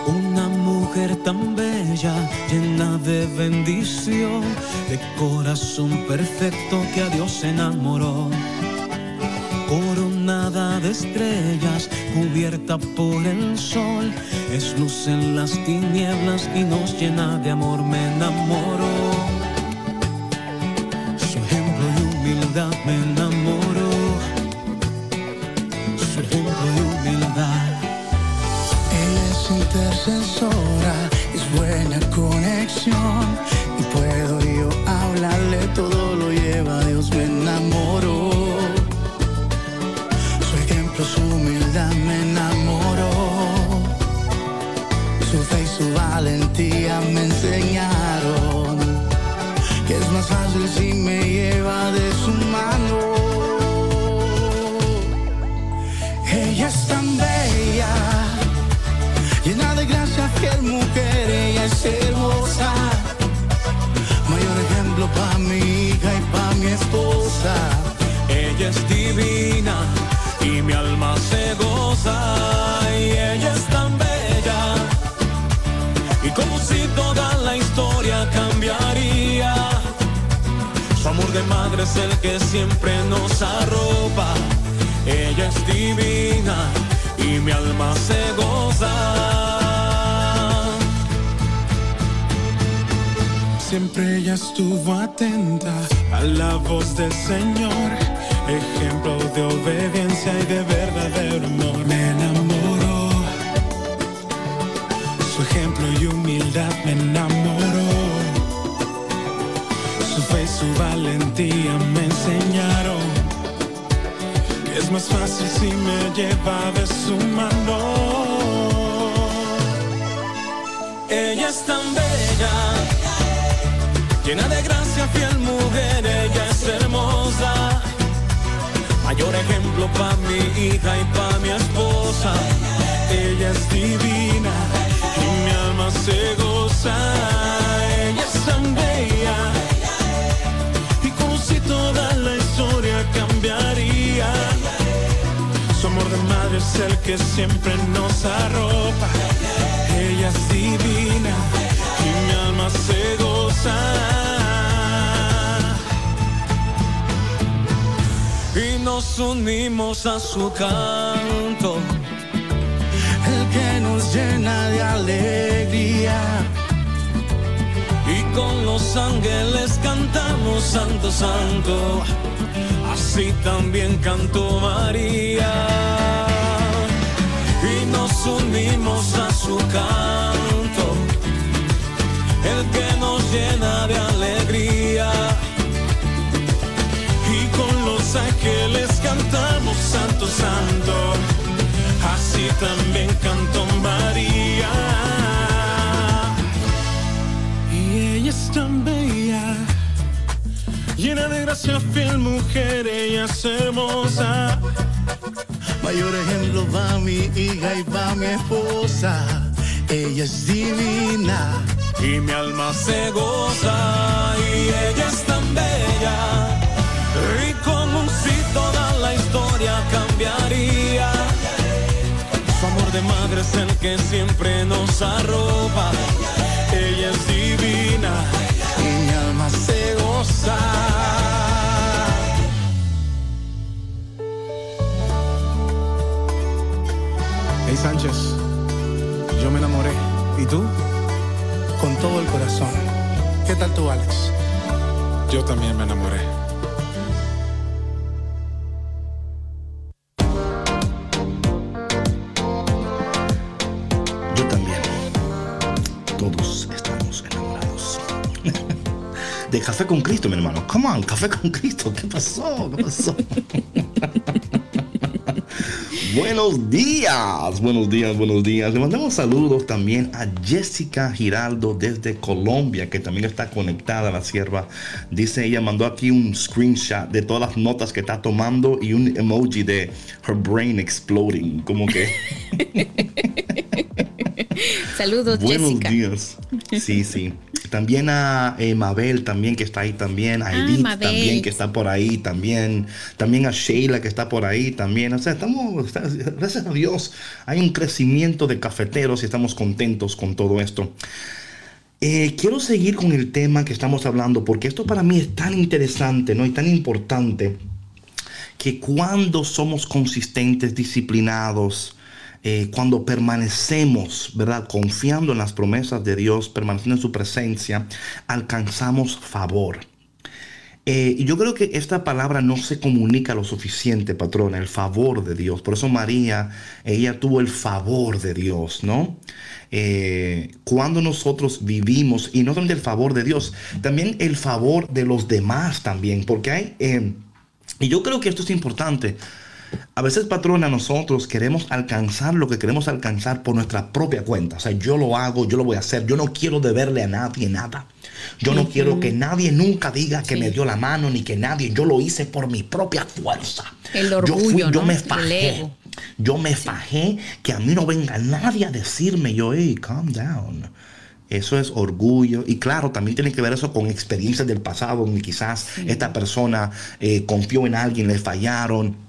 Speaker 5: Una mujer tan bella, llena de bendición, de corazón perfecto que a Dios enamoró coronada de estrellas, cubierta por el sol, es luz en las tinieblas y nos llena de amor, me enamoro. Su ejemplo y humildad me enamoro. Su ejemplo y humildad.
Speaker 6: Ella es intercesora, es buena conexión y puedo yo hablarle, todo lo lleva Dios, me enamoro. Su humildad me enamoró. Su fe y su valentía me enseñaron que es más fácil si me lleva de su mano. Ella es tan bella, llena de gracia, fiel mujer, ella es hermosa. Mayor ejemplo para mi hija y para mi esposa. Ella
Speaker 5: es divina mi alma se goza y ella es tan bella. Y como si toda la historia cambiaría. Su amor de madre es el que siempre nos arropa. Ella es divina y mi alma se goza. Siempre ella estuvo atenta a la voz del Señor ejemplo de obediencia y de verdadero amor. Me enamoró, su ejemplo y humildad me enamoró. Su fe y su valentía me enseñaron que es más fácil si me lleva de su mano. Ella es tan bella, llena de gracia, fiel mujer, ella es hermosa mayor ejemplo para mi hija y para mi esposa. Ella es divina y mi alma se goza. Ella es tan bella y como si toda la historia cambiaría. Su amor de madre es el que siempre nos arropa. Ella es divina nos unimos a su canto,
Speaker 6: el que nos llena de alegría.
Speaker 5: Y con los ángeles cantamos Santo, Santo, así también cantó María. Y nos unimos a su canto, el que nos llena de alegría que les cantamos Santo Santo, así también cantó María. Y ella es tan bella, llena de gracia, fiel mujer, ella es hermosa.
Speaker 6: Mayor ejemplo va mi hija y va mi esposa, ella es divina.
Speaker 5: Y mi alma se goza y ella es tan bella historia cambiaría. Su amor de madre es el que siempre nos arropa. Ella es divina y mi alma se goza.
Speaker 7: Hey Sánchez, yo me enamoré. ¿Y tú?
Speaker 6: Con todo el corazón. ¿Qué tal tú, Alex?
Speaker 7: Yo también me enamoré.
Speaker 2: De Café con Cristo, mi hermano. Come on, Café con Cristo. ¿Qué pasó? ¿Qué pasó? buenos días, buenos días, buenos días. Le mandamos saludos también a Jessica Giraldo desde Colombia, que también está conectada a la sierva. Dice ella, mandó aquí un screenshot de todas las notas que está tomando y un emoji de her brain exploding. Como que.
Speaker 3: Saludos, Buenos
Speaker 2: días. Sí, sí. También a eh, Mabel, también que está ahí también. A ah, Edith también que está por ahí también. También a Sheila que está por ahí también. O sea, estamos, gracias a Dios, hay un crecimiento de cafeteros y estamos contentos con todo esto. Eh, quiero seguir con el tema que estamos hablando porque esto para mí es tan interesante ¿no? y tan importante que cuando somos consistentes, disciplinados, eh, cuando permanecemos, ¿verdad? Confiando en las promesas de Dios, permaneciendo en su presencia, alcanzamos favor. Eh, y yo creo que esta palabra no se comunica lo suficiente, patrona, el favor de Dios. Por eso María, ella tuvo el favor de Dios, ¿no? Eh, cuando nosotros vivimos, y no solamente el favor de Dios, también el favor de los demás también, porque hay, y yo creo que esto es importante, a veces, patrona, nosotros queremos alcanzar lo que queremos alcanzar por nuestra propia cuenta. O sea, yo lo hago, yo lo voy a hacer. Yo no quiero deberle a nadie nada. Yo no quiero que nadie nunca diga que me dio la mano, ni que nadie. Yo lo hice por mi propia fuerza.
Speaker 3: El orgullo,
Speaker 2: yo, yo me fajé. Yo me fajé que a mí no venga nadie a decirme, yo, hey, calm down. Eso es orgullo. Y claro, también tiene que ver eso con experiencias del pasado, donde quizás esta persona eh, confió en alguien, le fallaron.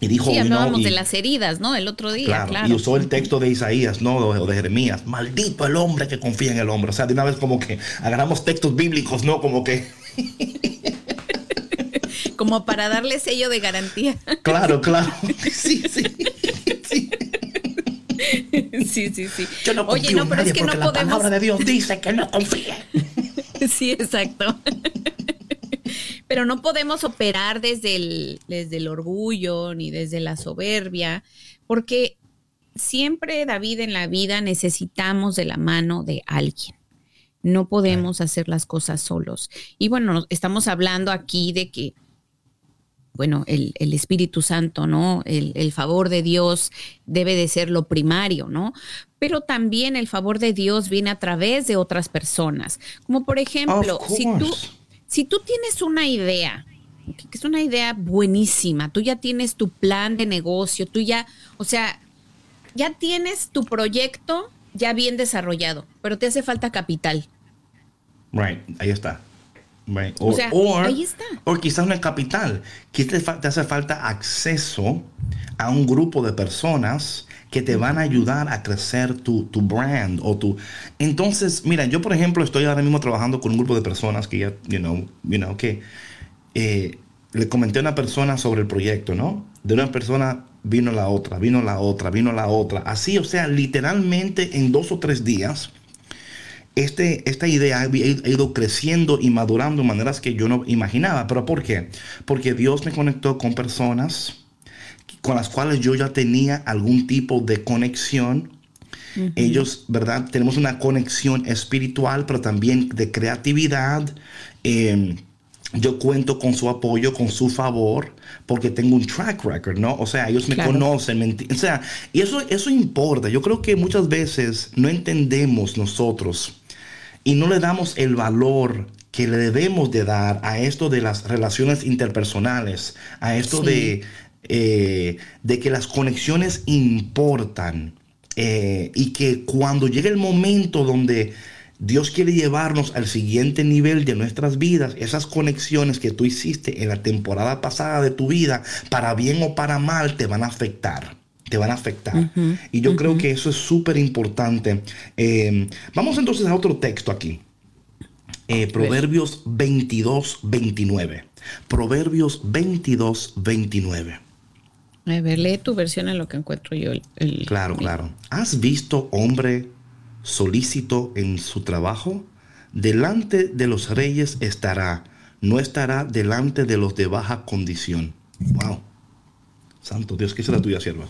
Speaker 2: Y dijo,
Speaker 3: sí, hablábamos de las heridas, ¿no? El otro día, claro,
Speaker 2: Y usó el texto de Isaías, ¿no? O de Jeremías. Maldito el hombre que confía en el hombre. O sea, de una vez como que agarramos textos bíblicos, ¿no? Como que...
Speaker 3: como para darle sello de garantía.
Speaker 2: Claro, claro. Sí, sí.
Speaker 3: Sí, sí, sí.
Speaker 2: Yo no Oye, no, pero es que no la podemos. palabra de Dios dice que no confíe.
Speaker 3: Sí, exacto. Pero no podemos operar desde el, desde el orgullo ni desde la soberbia, porque siempre, David, en la vida necesitamos de la mano de alguien. No podemos hacer las cosas solos. Y bueno, estamos hablando aquí de que bueno, el, Espíritu Santo, ¿no? El, favor de Dios debe de ser lo primario, ¿no? Pero también el favor de Dios viene a través de otras personas. Como por ejemplo, si tú, si tú tienes una idea, que es una idea buenísima, tú ya tienes tu plan de negocio, tú ya, o sea, ya tienes tu proyecto ya bien desarrollado, pero te hace falta capital.
Speaker 2: Right, ahí está. O, sea, ahí está. O quizás no es capital, quizás te, hace falta acceso a un grupo de personas que te van a ayudar a crecer tu, brand o tu... Entonces, mira, yo por ejemplo estoy ahora mismo trabajando con un grupo de personas que ya, you know, you know que eh, le comenté a una persona sobre el proyecto, ¿no? De una persona vino la otra, vino la otra, vino la otra. Así, o sea, literalmente en dos o tres días este, esta idea ha ido creciendo y madurando de maneras que yo no imaginaba. ¿Pero por qué? Porque Dios me conectó con personas con las cuales yo ya tenía algún tipo de conexión. Ellos, ¿verdad? Tenemos una conexión espiritual, pero también de creatividad. Em, yo cuento con su apoyo, con su favor, porque tengo un track record, ¿no? O sea, ellos me conocen, o sea, y eso, eso importa. Yo creo que muchas veces no entendemos nosotros y no le damos el valor que le debemos de dar a esto de las relaciones interpersonales, a esto de, eh, de que las conexiones importan eh, y que cuando llegue el momento donde Dios quiere llevarnos al siguiente nivel de nuestras vidas, esas conexiones que tú hiciste en la temporada pasada de tu vida, para bien o para mal, te van a afectar te van a afectar. y yo creo que eso es súper importante. Eh, vamos entonces a otro texto aquí. Eh, Proverbios 22, 29. Proverbios 22, 29.
Speaker 3: A ver, lee tu versión en lo que encuentro yo.
Speaker 2: El, claro, claro. ¿Has visto hombre solícito en su trabajo? Delante de los reyes estará, no estará delante de los de baja condición. Wow. Santo Dios, ¿qué la tuya, sierva?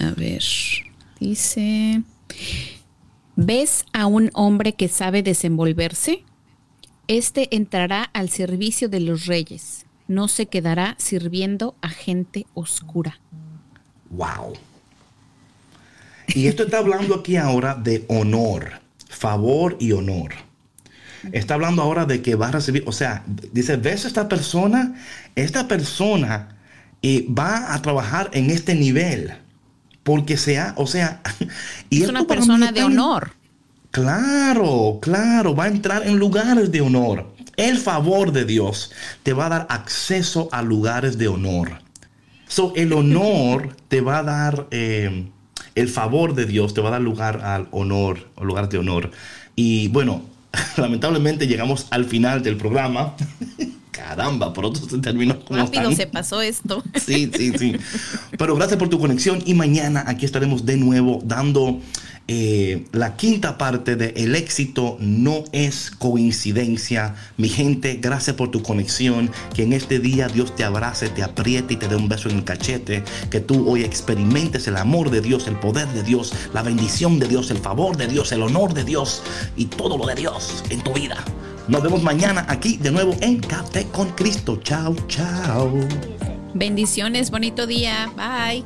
Speaker 3: A ver, dice, ¿ves a un hombre que sabe desenvolverse? Este entrará al servicio de los reyes, no se quedará sirviendo a gente oscura.
Speaker 2: Wow. Y esto está hablando aquí ahora de honor, favor y honor. Está hablando ahora de que va a recibir, o sea, dice, ¿ves a esta persona? Esta persona eh, va a trabajar en este nivel. Porque sea, o sea,
Speaker 3: y es una persona de honor.
Speaker 2: Claro, claro, va a entrar en lugares de honor. El favor de Dios te va a dar acceso a lugares de honor. So, el honor te va a dar, eh, el favor de Dios te va a dar lugar al honor, o lugar de honor. Y bueno, lamentablemente llegamos al final del programa. Caramba, pronto se terminó
Speaker 3: como Rápido se pasó esto.
Speaker 2: Sí, sí, sí. Pero gracias por tu conexión y mañana aquí estaremos de nuevo dando eh, la quinta parte de El éxito no es coincidencia. Mi gente, gracias por tu conexión. Que en este día Dios te abrace, te apriete y te dé un beso en el cachete. Que tú hoy experimentes el amor de Dios, el poder de Dios, la bendición de Dios, el favor de Dios, el honor de Dios y todo lo de Dios en tu vida. Nos vemos mañana aquí de nuevo en Café con Cristo. Chao, chao.
Speaker 3: Bendiciones, bonito día. Bye.